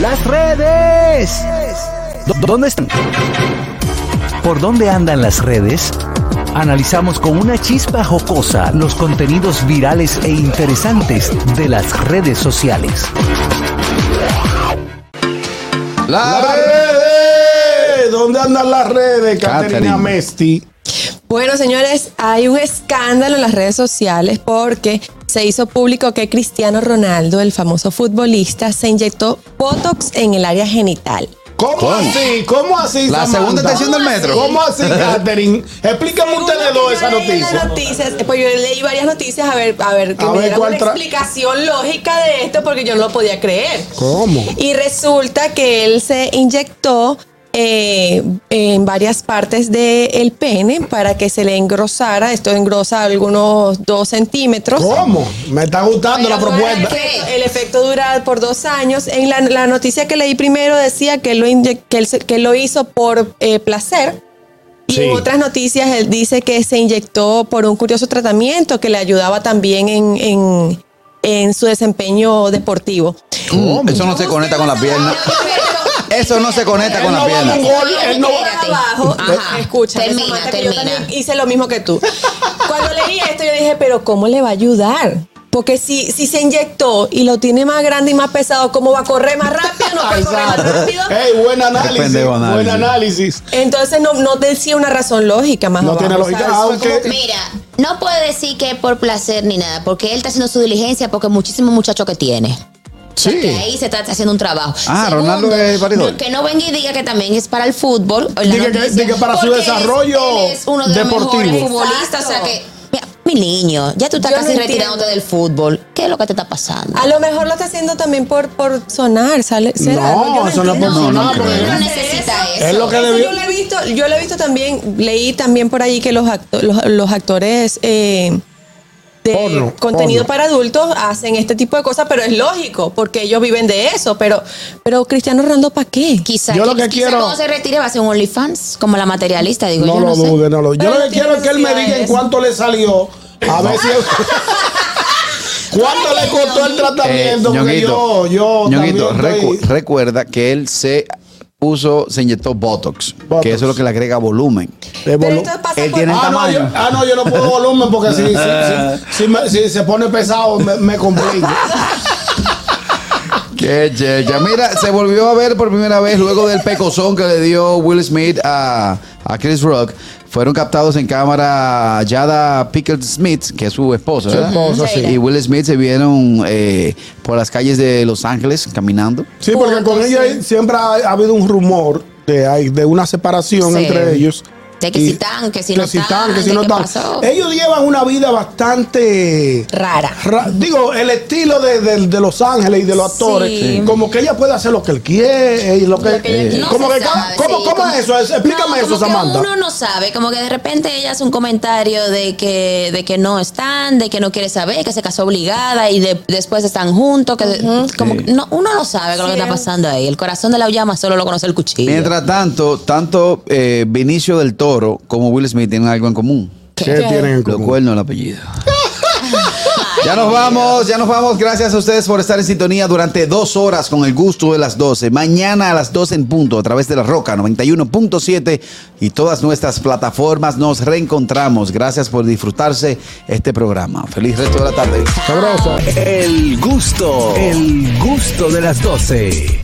Las redes. ¿Dó- ¿Dónde están? ¿Por dónde andan las redes? Analizamos con una chispa jocosa los contenidos virales e interesantes de las redes sociales. La Las red. redes. ¿Dónde andan las redes, Caterina Catherine. Mesti? Bueno, señores, hay un escándalo en las redes sociales porque se hizo público que Cristiano Ronaldo, el famoso futbolista, se inyectó Botox en el área genital. ¿Cómo, ¿Cómo? así? ¿Cómo así? La Samantha? segunda estación del metro. ¿Cómo así, Catherine? Según ustedes dos esa noticia. noticias, eh, pues yo leí varias noticias a ver, a ver, que A me ver una explicación lógica de esto porque yo no lo podía creer. ¿Cómo? Y resulta que él se inyectó eh, en varias partes del pene para que se le engrosara. Esto engrosa algunos dos centímetros. ¿Cómo? Me está gustando la propuesta. que El efecto dura por dos años. En la, la noticia que leí primero decía que él lo, que él, que lo hizo por eh, placer. Y Sí. en otras noticias él dice que se inyectó por un curioso tratamiento que le ayudaba también en, en- en su desempeño deportivo. Eso no se conecta con la pierna. Eso no se conecta con Él la no va a pierna. un gol, él no. Abajo, Ajá. escucha, Termina, Samantha, que yo termina. también hice lo mismo que tú. Cuando leí esto, yo dije, pero ¿cómo le va a ayudar? Porque si, si se inyectó y lo tiene más grande y más pesado, ¿cómo va a correr más rápido? No puede correr más rápido. Ey, buen análisis. pendejo Buen análisis. Entonces no, no decía una razón lógica más No abajo, tiene lógica, ¿sabes? aunque- Mira, no puede decir que es por placer ni nada, porque él está haciendo su diligencia porque muchísimos muchachos que tiene. O sea, Sí. que ahí se está haciendo un trabajo. Ah, Ronaldo es paridor. no, Que no venga y diga que también es para el fútbol. Diga que- diga para su es- desarrollo es uno de los deportivo. mejores futbolistas. O sea que, mira, mi niño, ya tú estás Yo casi no retirándote del fútbol. ¿Qué es lo que te está pasando? A lo mejor lo está haciendo también por, por sonar, ¿sale? ¿Será? No, Yo eso no es entiendo. por sonar, no, porque- no necesita eso. Es lo que Eso debió. yo lo he visto, yo lo he visto también, leí también por ahí que los, acto- los, los actores eh, de Porno, contenido porno. para adultos hacen este tipo de cosas, pero es lógico, porque ellos viven de eso, pero, pero Cristiano Ronaldo, ¿para qué? Quizá, Yo lo que quiero- cuando se retire va a ser un OnlyFans, como la materialista, digo No yo. lo no sé. dude, no lo Yo Pero lo que quiero es que él me diga en cuánto le salió. A ver si. ¿Cuánto le costó el tratamiento? Ñonguito, yo, yo. Ñonguito, también recu- estoy- recuerda que él se puso, se inyectó Botox, Botox. que eso es lo que le agrega volumen. Pero esto pasa Él por- tiene- Ah no, tamaño. yo, ah, no, yo no puedo volumen porque si, si, si- si me- si se pone pesado me, me complica. Qué checha. Mira, se volvió a ver por primera vez luego del pecozón que le dio Will Smith a, a Chris Rock. Fueron captados en cámara Jada Pickett Smith, que es su esposa. Su ¿verdad? esposa, sí. Y Will Smith se vieron eh, por las calles de Los Ángeles caminando. Sí, porque con ellos hay- siempre ha, ha habido un rumor de, hay- de una separación Sí. entre ellos. De que Y- si están, que si no están, están, que si no están. pasó. Ellos llevan una vida bastante Rara. ra- digo, el estilo de, de- de Los Ángeles y de los actores, Sí. como que ella puede hacer lo que él quiere y lo que, Lo que No como que sabe, ¿cómo, sí, cómo como- es eso? Es- Explícame No, eso, como que Samantha. Uno no sabe, como que de repente ella hace un comentario de que, de que no están, de que no quiere saber, que se casó obligada y de- después están juntos, que como no, uno no sabe lo que está pasando ahí. El corazón de la llama solo lo conoce el cuchillo. Mientras tanto, tanto eh, Vinicio del Toro como Will Smith tienen algo en común. ¿Qué tienen en Los común? cuernos el apellido. Ya nos vamos, ya nos vamos. Gracias a ustedes por estar en sintonía durante dos horas con el gusto de las 12. Mañana a las 12 en punto a través de la Roca 91.7 y todas nuestras plataformas nos reencontramos. Gracias por disfrutarse este programa. Feliz resto de la tarde. Sabroso. El gusto, el gusto de las 12.